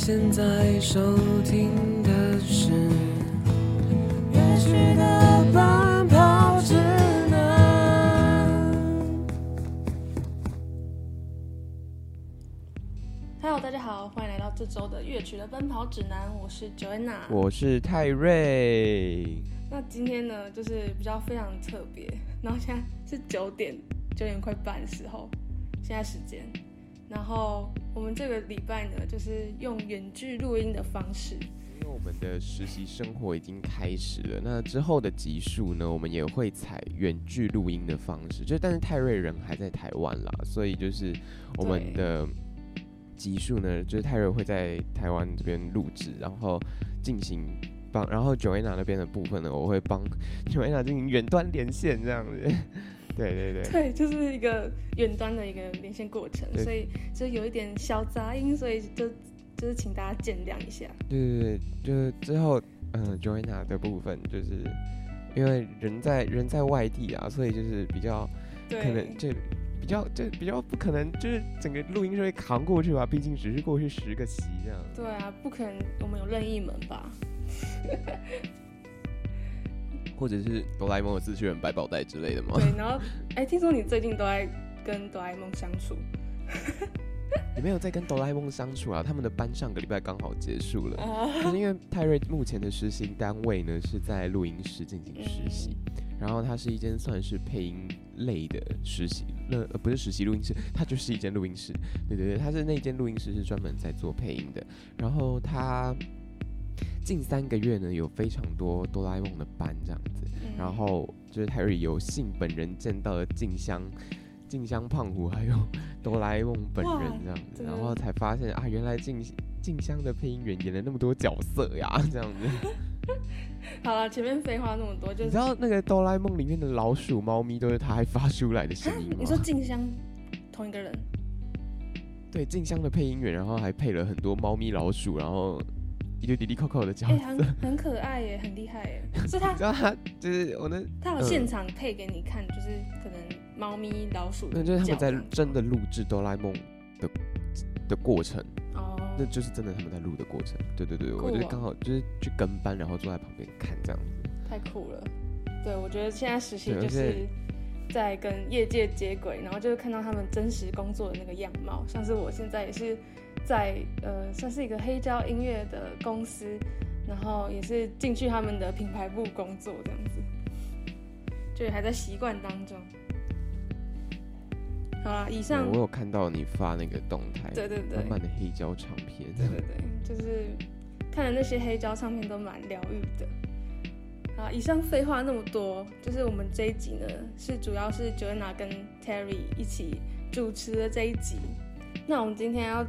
你现在收听的是乐曲的奔跑指南。Hello，大家好，欢迎来到这周的乐曲的奔跑指南，我是 Joanna。我是泰瑞，那今天呢，就是比较非常特别，然后现在是九点九点快半的时候，现在时间，然后我们这个礼拜呢，就是用远距录音的方式，因为我们的实习生活已经开始了，那之后的集数呢，我们也会采远距录音的方式，就但是泰瑞人还在台湾啦，所以就是我们的集数呢，就是泰瑞会在台湾这边录制，然后进行帮，然后 Joanna 那边的部分呢，我会帮 Joanna 进行远端连线这样子，对对对。对，就是一个远端的一个连线过程，对所以就有一点小杂音，所以就就是请大家见谅一下。对对对，就是之后，嗯、j o a n n a 的部分，就是因为人在人在外地啊，所以就是比较，可能就比较就比较不可能，就是整个录音室会扛过去吧，毕竟只是过去十个席这样。对啊，不可能我们有任意门吧？或者是哆啦 A 梦的机器人百宝袋之类的吗？对，然后哎，听说你最近都在跟哆啦 A 梦相处 也没有在跟哆啦 A 梦相处啊，他们的班上个礼拜刚好结束了。啊？可是因为泰瑞目前的实习单位呢是在录音室进行实习，然后它是一间算是配音类的实习，那呃不是实习录音室，它就是一间录音室。对对对，它是那间录音室是专门在做配音的。然后它近三个月呢有非常多哆啦 A 梦的班这样子，嗯然后就是泰瑞有幸本人见到了静香。静香胖虎还有哆啦 A 梦本人这样子，然后才发现啊，原来静静香的配音员演了那么多角色呀，这样子。好了，前面废话那么多，就是你知道那个哆啦 A 梦里面的老鼠、猫咪都是他还发出来的声音吗？你说静香同一个人，对，静香的配音员，然后还配了很多猫咪、老鼠，然后一堆滴滴扣扣的角哎、色。很很可爱耶，很厉害耶。是他你知道他就是我那，他有现场配给你看，就是可能猫咪、老鼠的那就是他们在真的录制哆啦 A 梦的的过程，哦，那就是真的他们在录的过程。对对对，我就刚好就是去跟班，然后坐在旁边看这样子。太酷了。对，我觉得现在实习就是在跟业界接轨，然后就是看到他们真实工作的那个样貌。像是我现在也是在呃，算是一个黑胶音乐的公司，然后也是进去他们的品牌部工作这样子，就还在习惯当中。好啦，以对上我有看到你发那个动态，对对对满满的黑胶唱片，对对对，就是看了那些黑胶唱片都蛮疗愈的。好，以上废话那么多，就是我们这一集呢，是主要是 Joanna 跟 Terry 一起主持的这一集。那我们今天要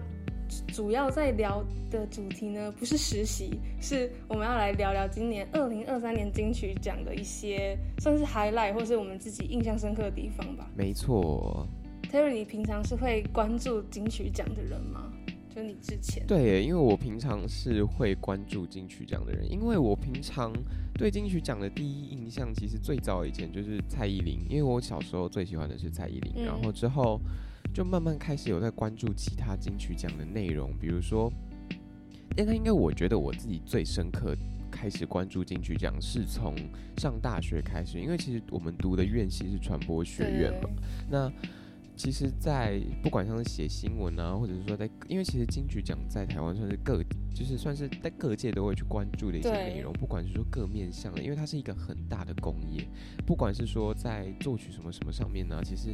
主要在聊的主题呢，不是实习，是我们要来聊聊今年二零二三年金曲奖的一些算是 highlight 或是我们自己印象深刻的地方吧。没错。Terry，你平常是会关注金曲奖的人吗？就你之前对，因为我平常是会关注金曲奖的人，因为我平常对金曲奖的第一印象，其实最早以前就是蔡依林，因为我小时候最喜欢的是蔡依林，嗯然后之后就慢慢开始有在关注其他金曲奖的内容，比如说，但他应该我觉得我自己最深刻。开始关注金曲奖是从上大学开始，因为其实我们读的院系是传播学院嘛，那其实，在不管像是写新闻啊，或者是说在，因为其实金曲奖在台湾算是各，就是算是在各界都会去关注的一些内容，不管是说各面向的，因为它是一个很大的工业，不管是说在作曲什么什么上面呢、其实。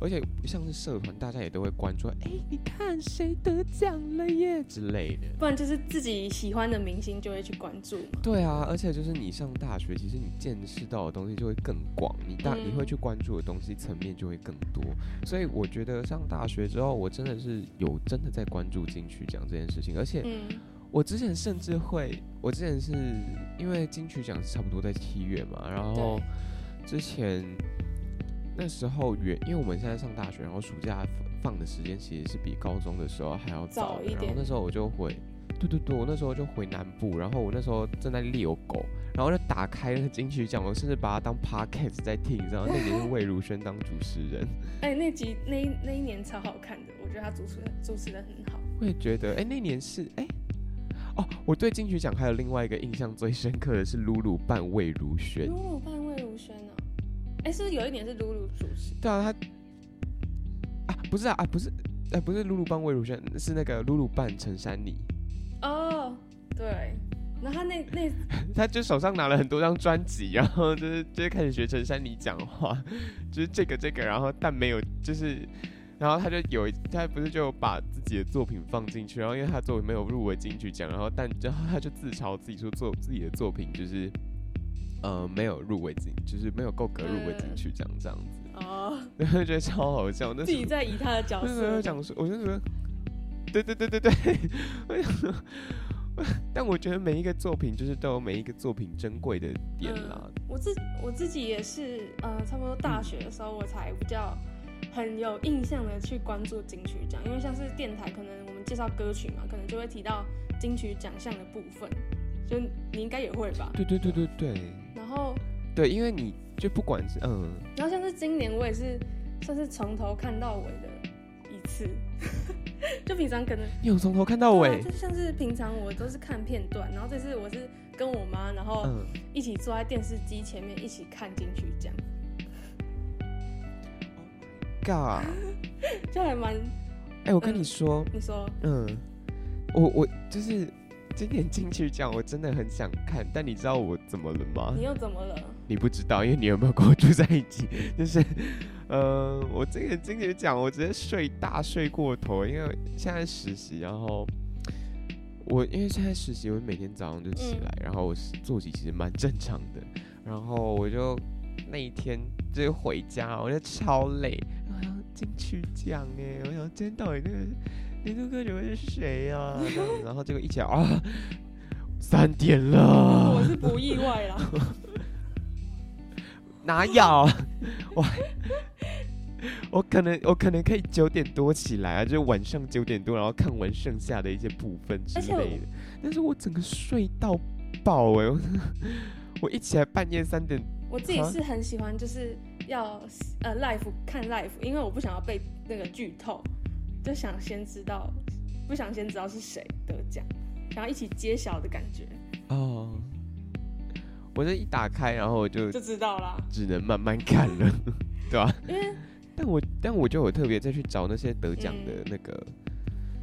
而且像是社团，大家也都会关注，哎、你看谁得奖了耶之类的。不然就是自己喜欢的明星就会去关注嘛。对啊，而且就是你上大学，其实你见识到的东西就会更广，你大、嗯你会去关注的东西层面就会更多。所以我觉得上大学之后，我真的是有真的在关注金曲奖这件事情，而且嗯，我之前甚至会，我之前是因为金曲奖是差不多在七月嘛，然后之前那时候原因为我们现在上大学，然后暑假放的时间其实是比高中的时候还要早，早一点然后那时候我就回，对对对，我那时候就回南部，然后我那时候正在遛狗，然后就打开那个金曲奖，我甚至把它当 podcast 在听，然后那年是魏如萱当主持人。哎、那集那那一年超好看的，我觉得他主持的主持的很好。我也觉得，哎、那年是哎、哦，我对金曲奖还有另外一个印象最深刻的是露露扮魏如萱。哎，是不是有一年是露露主持？对啊，他啊不是啊啊不是，哎、不是露露扮魏如萱，是那个露露扮陈珊妮。哦，对，然后他那那 他就手上拿了很多张专辑，然后就是就是开始学陈珊妮讲话，就是这个这个，然后但没有就是，然后他就有一他不是就把自己的作品放进去，然后因为他作品没有入围金曲奖，然后但然后他就自嘲自己说做自己的作品就是呃没有入围金，就是没有够格入围金曲奖这样子，哦，然后觉得超好笑，那自己在以他的角色讲说，我就觉得，对对对对对，我想说，但我觉得每一个作品就是都有每一个作品珍贵的点啦。嗯我自我自己也是，呃，差不多大学的时候，我才比较很有印象的去关注金曲奖，因为像是电台，可能我们介绍歌曲嘛，可能就会提到金曲奖项的部分，就你应该也会吧。对对对对对对，因为你就不管是嗯，然后像是今年我也是算是从头看到尾的一次，就平常可能你有从头看到尾？啊，就像是平常我都是看片段，然后这次我是跟我妈，然后嗯，一起坐在电视机前面一起看金曲奖，God，就还蛮哎、我跟嗯你说，你说。嗯，我我就是今年金曲奖，我真的很想看，但你知道我怎么了吗？你又怎么了？你不知道，因为你有没有跟我住在一起？就是，呃，我这个金曲奖我直接睡大睡过头，因为现在实习，然后我因为现在实习，我每天早上就起来，然后我是作息其实蛮正常的，然后我就那一天就是回家，我就超累，然后进去讲哎，我想今天到底那个年度歌曲会是谁呀、这样子然后结果一起来啊，三点了，我是不意外啦，哪有？我 我可能我可能可以九点多起来啊，就是晚上九点多，然后看完剩下的一些部分之类的。但是我整个睡到爆哎、我 我一起来半夜三点，我自己啊是很喜欢，就是要呃 l i f e 看 l i f e 因为我不想要被那个剧透，就想先知道，不想先知道是谁得奖，想要一起揭晓的感觉，哦，我这一打开，然后我就就知道啦。只能慢慢看了，对吧、因为但我但我就有特别再去找那些得奖的嗯那个。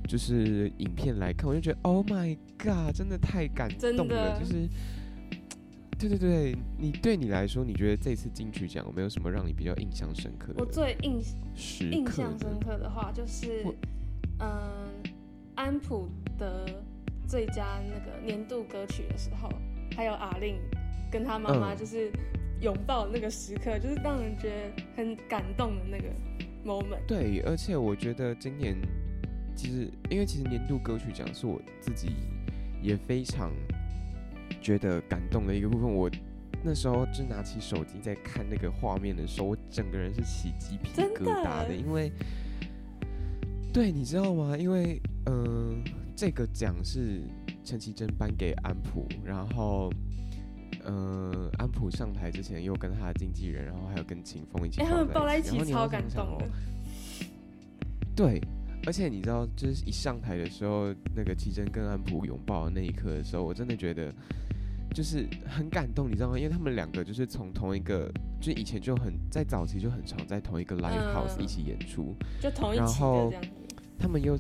就是影片来看，我就觉得 Oh my God，真的太感动了。就是，对对对，你对你来说，你觉得这次金曲奖有没有什么让你比较印象深刻的我最印象深刻的话，就是我嗯、安普的最佳那个年度歌曲的时候，还有阿令跟他妈妈嗯就是拥抱那个时刻，就是让人觉得很感动的那个 moment。对，而且我觉得今年其实，因为其实年度歌曲奖是我自己也非常觉得感动的一个部分。我那时候就拿起手机在看那个画面的时候，我整个人是起鸡皮真疙的瘩的，因为对，你知道吗？因为嗯、呃这个奖是陈绮贞颁给安普，然后。呃，安普上台之前又跟他的经纪人，然后还有跟秦风一起哎、他们抱在一起超感动的，对，而且你知道，就是一上台的时候，那个齐真跟安普拥抱的那一刻的时候，我真的觉得就是很感动，你知道吗？因为他们两个就是从同一个，就以前就很在早期就很常在同一个 live house 嗯一起演出，就同一期的然后这样子。他们又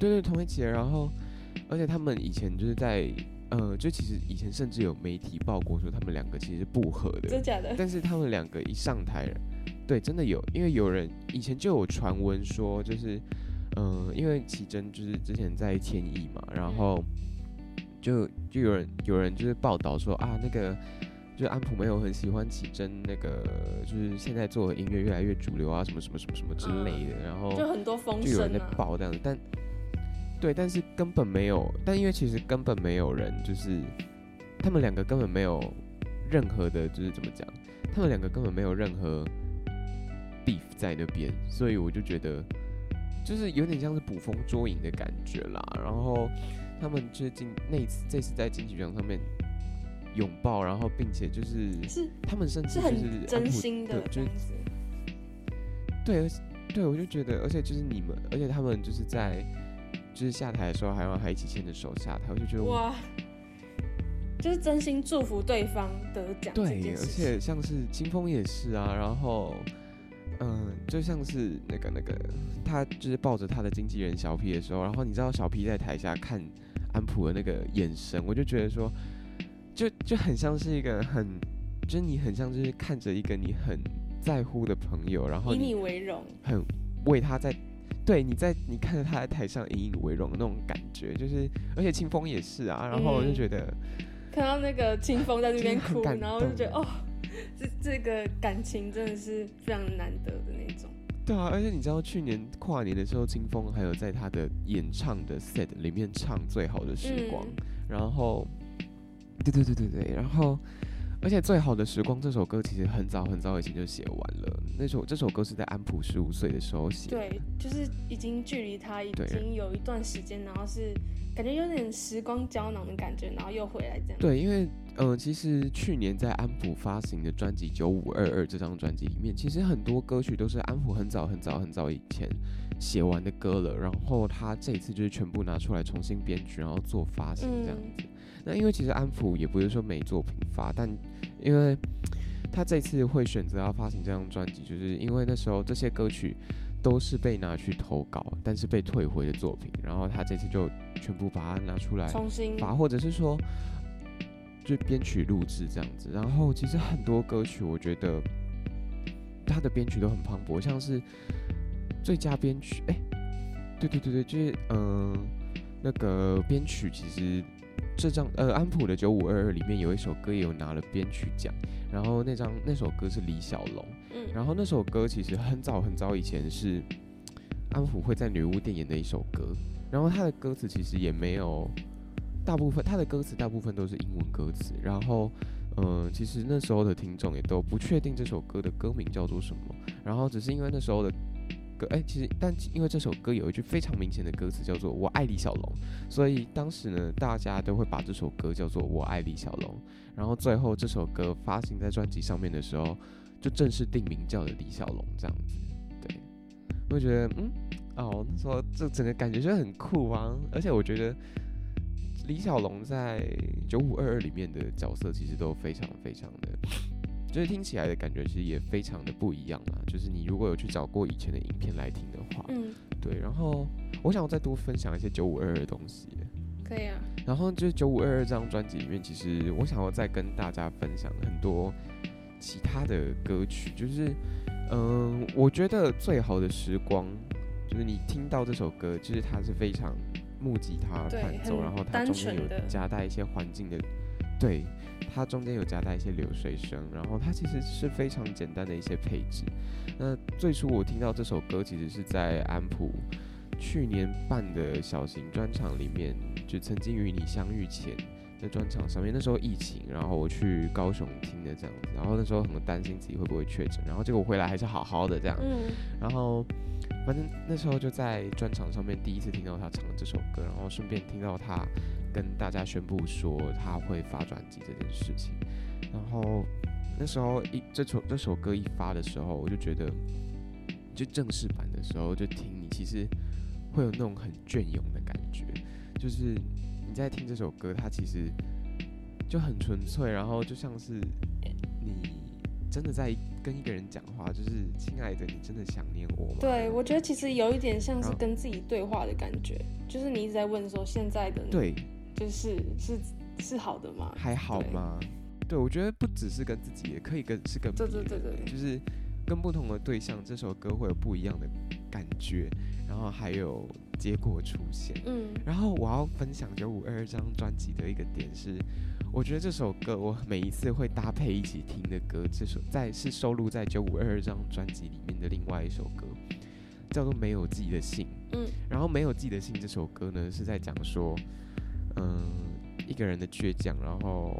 对对同一起的，然后而且他们以前就是在呃，就其实以前甚至有媒体报过说他们两个其实是不合的，真假的？但是他们两个一上台，对，真的有，因为有人以前就有传闻说，就是，嗯、因为奇珍就是之前在天意嘛，然后就就有人有人就是报道说啊，那个就是安普没有很喜欢奇珍，那个就是现在做的音乐越来越主流啊，什么什么什么什么之类的，然后就很多风就有人在声啊。报这样子，但对，但是根本没有，但因为其实根本没有人，就是他们两个根本没有任何的，就是怎么讲，他们两个根本没有任何 beef 在那边，所以我就觉得就是有点像是捕风捉影的感觉啦。然后他们就是进那一次这次在金曲奖上面拥抱，然后并且就是是他们甚至是就是很真心的就是对，而且对我就觉得，而且就是你们，而且他们就是在就是下台的时候还让他一起牵着手下台，我就觉得哇，就是真心祝福对方得奖对，而。且像是清风也是啊，然后嗯，就像是那个那个他就是抱着他的经纪人小 P 的时候，然后你知道小 P 在台下看安普的那个眼神，我就觉得说，就就很像是一个很，就是你很像就是看着一个你很在乎的朋友，然后以你你为荣，很为他在。对，你在你看着他在台上引以为荣的那种感觉，就是，而且清风也是啊，然后我就嗯。觉得，看到那个清风在那边哭，然后就觉得哦，这这个感情真的是非常难得的那种。对啊，而且你知道去年跨年的时候，清风还有在他的演唱的 set 里面唱《最好的时光》嗯。然后，对对对对对，然后，而且《最好的时光》这首歌其实很早很早以前就写完了，那首这首歌是在安普十五岁的时候写的，对，就是已经距离他已经有一段时间，然后是感觉有点时光胶囊的感觉，然后又回来这样。对，因为嗯、呃其实去年在安普发行的专辑《九五二二》这张专辑里面，其实很多歌曲都是安普很早很早很早以前写完的歌了，然后他这一次就是全部拿出来重新编曲，然后做发行这样子。那因为其实安普也不是说没作品发，但因为他这次会选择要发行这张专辑，就是因为那时候这些歌曲都是被拿去投稿，但是被退回的作品，然后他这次就全部把它拿出来重新发，或者是说就编曲录制这样子。然后其实很多歌曲，我觉得他的编曲都很磅礴，像是最佳编曲，哎、对对对对，就是嗯、呃那个编曲其实。这张呃安普的九五二二里面有一首歌也有拿了编曲奖，然后那张那首歌是李小龙，嗯，然后那首歌其实很早很早以前是安普会在女巫店演的一首歌，然后他的歌词其实也没有大部分他的歌词大部分都是英文歌词，然后嗯、呃其实那时候的听众也都不确定这首歌的歌名叫做什么，然后只是因为那时候的歌哎，其实但因为这首歌有一句非常明显的歌词叫做“我爱李小龙”，所以当时呢大家都会把这首歌叫做“我爱李小龙”，然后最后这首歌发行在专辑上面的时候。就正式定名叫了李小龙这样子。对，我觉得嗯，哦，那时候这整个感觉就很酷啊，而且我觉得李小龙在九五二二里面的角色其实都非常非常的，就是听起来的感觉其实也非常的不一样啦。就是你如果有去找过以前的影片来听的话，嗯，对，然后我想再多分享一些九五二二的东西。可以啊，然后就是九五二二这张专辑里面，其实我想要再跟大家分享很多其他的歌曲，就是嗯、我觉得最好的时光，就是你听到这首歌，就是它是非常木吉他对伴奏，然后它中间有夹带一些环境的，对，它中间有夹带一些流水声，然后它其实是非常简单的一些配置。那最初我听到这首歌，其实是在安普去年办的小型专场里面，就曾经与你相遇前在专场上面，那时候疫情，然后我去高雄听的这样子，然后那时候很担心自己会不会确诊，然后结果回来还是好好的这样，嗯，然后反正那时候就在专场上面第一次听到他唱这首歌，然后顺便听到他跟大家宣布说他会发专辑这件事情，然后那时候一这首这首歌一发的时候，我就觉得就正式版的时候就听你其实会有那种很隽永的感觉，就是你在听这首歌，它其实就很纯粹，然后就像是你真的在跟一个人讲话，就是亲爱的，你真的想念我吗？对，我觉得其实有一点像是跟自己对话的感觉，就是你一直在问说现在的你，对，就是是是好的吗？还好吗？对，我觉得不只是跟自己，也可以跟是跟对对对对就是跟不同的对象，这首歌会有不一样的感觉，然后还有结果出现。嗯然后我要分享九五二张专辑的一个点是，我觉得这首歌我每一次会搭配一起听的歌，这首在是收录在九五二二张专辑里面的另外一首歌，叫做《没有寄的信》。嗯然后《没有寄的信》这首歌呢，是在讲说，嗯，一个人的倔强，然后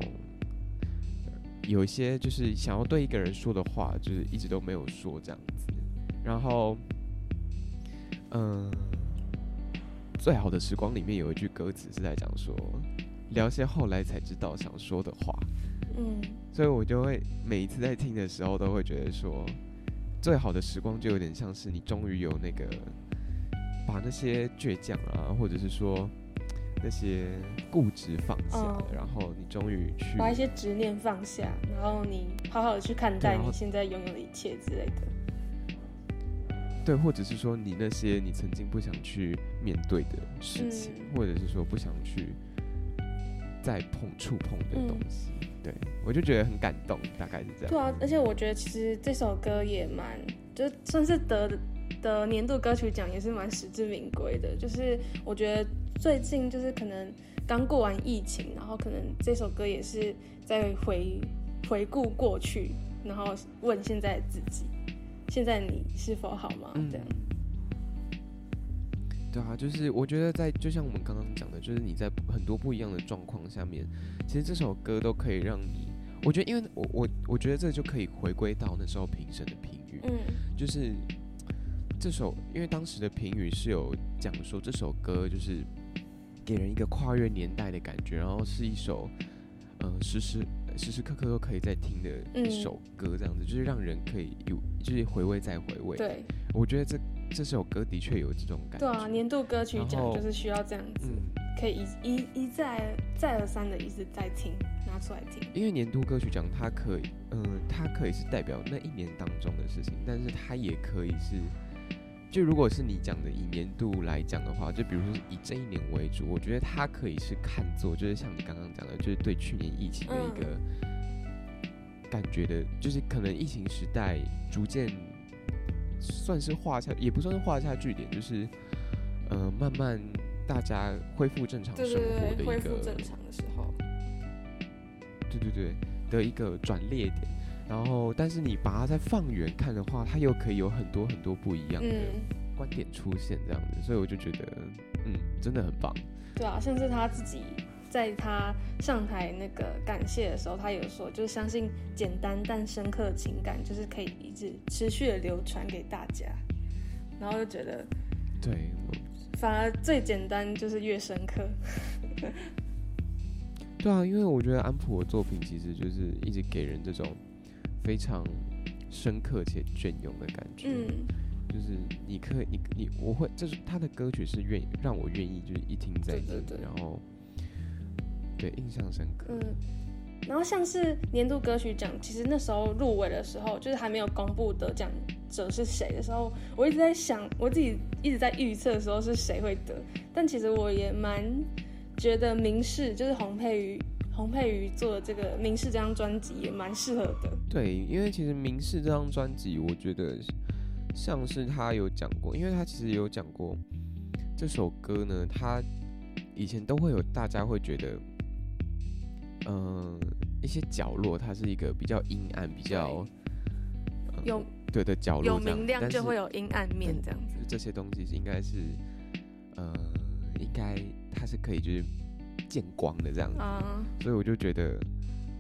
有一些就是想要对一个人说的话，就是一直都没有说这样子。然后，嗯，最好的时光里面有一句歌词是在讲说，聊些后来才知道想说的话。嗯，所以我就会每一次在听的时候，都会觉得说，最好的时光就有点像是你终于有那个把那些倔强啊，或者是说那些固执放下了，嗯然后你终于去把一些执念放下，然后你好好的去看待你现在拥有的一切之类的。对，或者是说你那些你曾经不想去面对的事情，嗯或者是说不想去再碰触碰的嗯东西，对我就觉得很感动，大概是这样。对啊，而且我觉得其实这首歌也蛮，就算是得的年度歌曲奖也是蛮实至名归的。就是我觉得最近就是可能刚过完疫情，然后可能这首歌也是在回回顾过去，然后问现在自己，现在你是否好吗？嗯。这样，对啊，就是我觉得在就像我们刚刚讲的，就是你在很多不一样的状况下面，其实这首歌都可以让你，我觉得，因为我我我觉得这就可以回归到那时候评审的评语，嗯。就是这首，因为当时的评语是有讲说这首歌就是给人一个跨越年代的感觉，然后是一首嗯、呃时时时时刻刻都可以在听的一嗯首歌，这样子、就是让人可以有就是回味再回味。，对我觉得这这首歌的确有这种感觉。对啊，年度歌曲奖就是需要这样子，嗯，可以一一一再再而三的一直在听，拿出来听。因为年度歌曲奖它可以，嗯、它可以是代表那一年当中的事情，但是它也可以是，就如果是你讲的以年度来讲的话，就比如说以这一年为主，我觉得它可以是看作就是像你刚刚讲的，就是对去年疫情的一个感觉的，就是可能疫情时代逐渐算是画下，也不算是画下句点，就是呃慢慢大家恢复正常生活的对对，恢一个复正常的时候，对对对的一个转捩点。然后，但是你把它再放远看的话，它又可以有很多很多不一样的嗯，观点出现，这样子，所以我就觉得，嗯，真的很棒。对啊，像是他自己在他上台那个感谢的时候，他有说，就是相信简单但深刻的情感，就是可以一直持续的流传给大家，然后就觉得对，反而最简单就是越深刻，对啊，因为我觉得安普的作品其实就是一直给人这种非常深刻且隽永的感觉。嗯，就是你可以，你你我会，就是他的歌曲是愿意让我愿意就是一听再听，然后对印象深刻。嗯，然后像是年度歌曲奖，其实那时候入围的时候，就是还没有公布得奖者是谁的时候，我一直在想，我自己一直在预测的时候是谁会得，但其实我也蛮觉得明世就是洪佩瑜，洪佩瑜做的这个明示这张专辑也蛮适合的。对，因为其实《明示》这张专辑，我觉得像是他有讲过，因为他其实有讲过这首歌呢，他以前都会有大家会觉得，嗯、一些角落它是一个比较阴暗、比较、呃有对的角落这样，明亮就会有阴暗面这样子。这些东西是应该是，呃，应该它是可以就是见光的这样子。啊、所以我就觉得，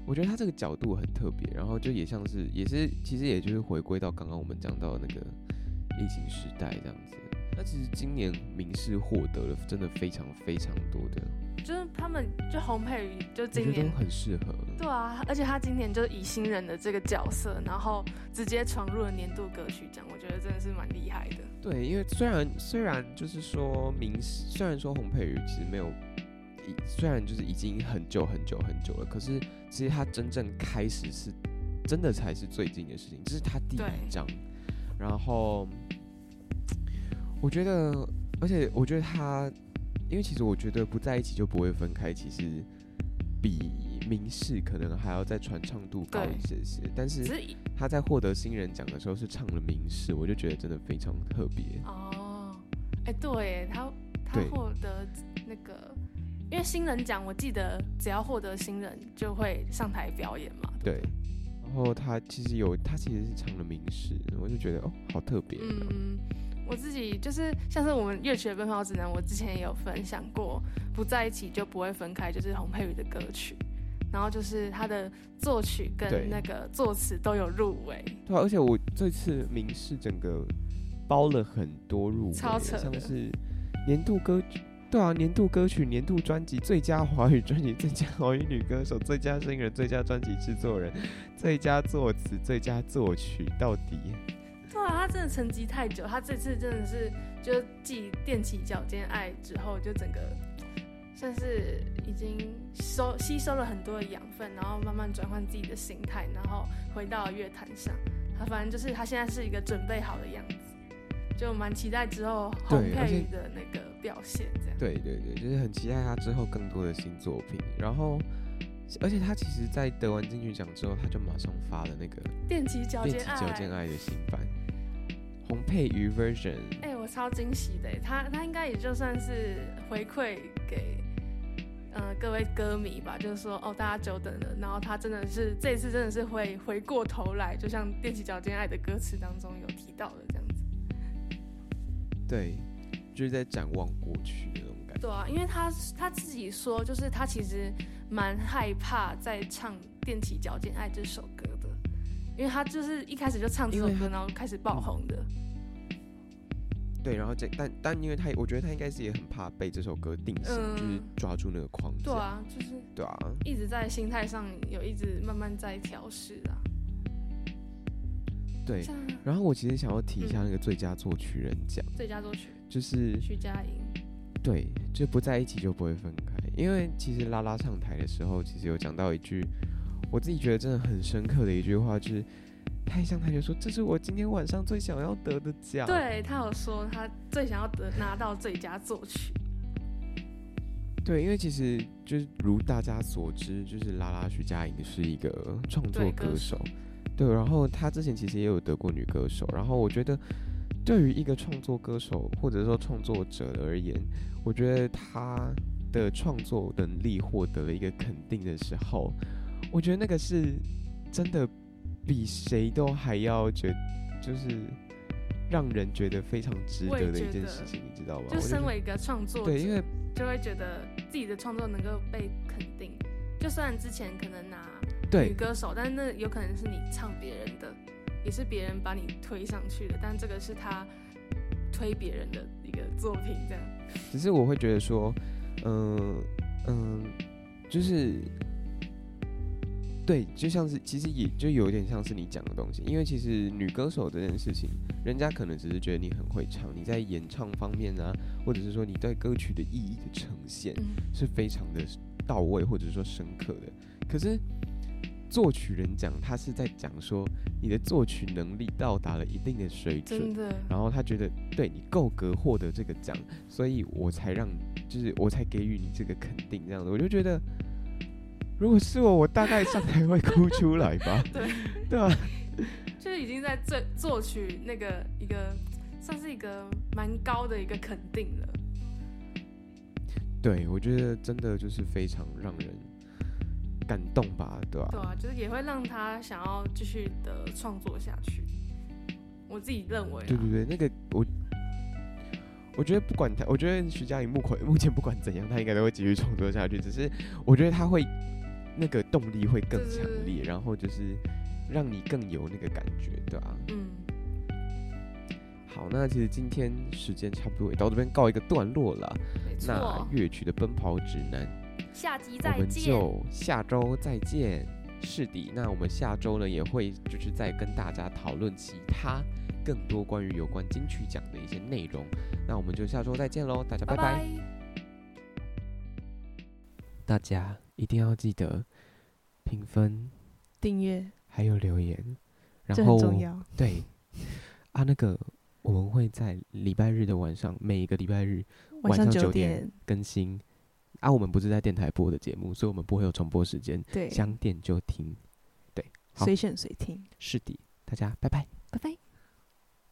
我觉得他这个角度很特别，然后就也像是，也是其实也就是回归到刚刚我们讲到的那个疫情时代这样子。那其实今年明世获得了真的非常非常多的，就是他们就洪佩瑜就今年都很适合。对啊，而且他今年就是以新人的这个角色，然后直接闯入了年度歌曲奖，我觉得真的是蛮厉害的。对，因为虽然虽然就是说明视，虽然说洪佩瑜其实没有，已虽然就是已经很久很久很久了，可是其实他真正开始是真的才是最近的事情，这是他第一张，然后我觉得，而且我觉得他，因为其实我觉得不在一起就不会分开，其实比明示可能还要再传唱度高一些些，但是他在获得新人奖的时候是唱了明示，我就觉得真的非常特别。哦，哎，对，他他获得那个，因为新人奖，我记得只要获得新人就会上台表演嘛。对，然后他其实有，他其实是唱了明示，我就觉得哦，好特别、哦。嗯，我自己就是像是我们乐曲的奔跑指南，我之前也有分享过，不在一起就不会分开，就是洪佩瑜的歌曲。然后就是他的作曲跟那个作词都有入围，对啊、而且我这次名士整个包了很多入围，超扯的像是年度歌曲。对啊，年度歌曲、年度专辑、最佳华语专辑、最佳华语女歌手、最佳新人、最佳专辑制作人、最佳作词、最佳作曲，到底对啊，他真的沉寂太久，他这次真的是就继踮起脚尖爱之后，就整个算是已经收吸收了很多的养分，然后慢慢转换自己的心态，然后回到了乐坛上。他反正就是他现在是一个准备好的样子，就蛮期待之后洪对而且佩瑜的那个表现。对对对，就是很期待他之后更多的新作品。然后，而且他其实，在得完金曲奖之后，他就马上发了那个踮起脚《尖爱，脚尖爱》的新版，洪佩瑜 version。哎、我超惊喜的，他他应该也就算是回馈给呃各位歌迷吧，就是说哦，大家久等了，然后他真的是这一次真的是会回过头来，就像《踮起脚尖爱》的歌词当中有提到的这样子。对，就是在展望过去。对啊，因为他他自己说，就是他其实蛮害怕在唱《踮起脚尖爱》这首歌的，因为他就是一开始就唱这首歌，然后开始爆红的。对，然后这但但因为他，我觉得他应该是也很怕被这首歌定型，嗯就是抓住那个框架。对啊，就是对啊，一直在心态上有一直慢慢在调试啊。对。然后我其实想要提一下那个最佳作曲人奖，最佳作曲就是徐佳莹，对，就不在一起就不会分开。因为其实拉拉上台的时候，其实有讲到一句，我自己觉得真的很深刻的一句话，就是他一上台就说：“这是我今天晚上最想要得的奖。”对他有说他最想要得拿到最佳作曲，对，因为其实就是如大家所知，就是拉拉徐佳莹是一个创作歌手，对，然后她之前其实也有得过女歌手，然后我觉得对于一个创作歌手或者说创作者而言，我觉得他的创作能力获得了一个肯定的时候，我觉得那个是真的比谁都还要觉就是让人觉得非常值得的一件事情，你知道吗？就身为一个创作者，对，因为就会觉得自己的创作能够被肯定。就算之前可能拿女歌手，但那有可能是你唱别人的，也是别人把你推上去的，但这个是他推别人的一个作品，这样。只是我会觉得说，嗯、嗯、就是对，就像是其实也就有点像是你讲的东西，因为其实女歌手这件事情，人家可能只是觉得你很会唱，你在演唱方面啊，或者是说你对歌曲的意义的呈现嗯，是非常的到位或者说深刻的。可是作曲人讲，他是在讲说你的作曲能力到达了一定的水准然后他觉得对你够格获得这个奖，所以我才让，就是我才给予你这个肯定，这样子，我就觉得，如果是我，我大概上台会哭出来吧，对，对啊，就是已经在作作曲那个一个算是一个蛮高的一个肯定了。对我觉得真的就是非常让人感动吧，对吧、对啊，就是也会让他想要继续的创作下去。我自己认为啊，对对对，那个我。我觉得不管他，我觉得徐佳莹目前目前不管怎样，他应该都会继续创作下去。只是我觉得他会那个动力会更强烈，然后就是让你更有那个感觉，对吧、嗯，好，那其实今天时间差不多也到这边告一个段落了。没那错。乐曲的奔跑指南，下集我们再见。就下周再见。是的，那我们下周呢也会就是再跟大家讨论其他更多关于有关金曲奖的一些内容。那我们就下周再见喽，大家拜拜。拜。大家一定要记得评分订阅还有留言，然后。对啊，那个我们会在礼拜日的晚上，每一个礼拜日晚上九九点更新。啊，我们不是在电台播的节目，所以我们不会有重播时间，对，想点就听。对，好随选随听。是的，大家拜拜。拜拜。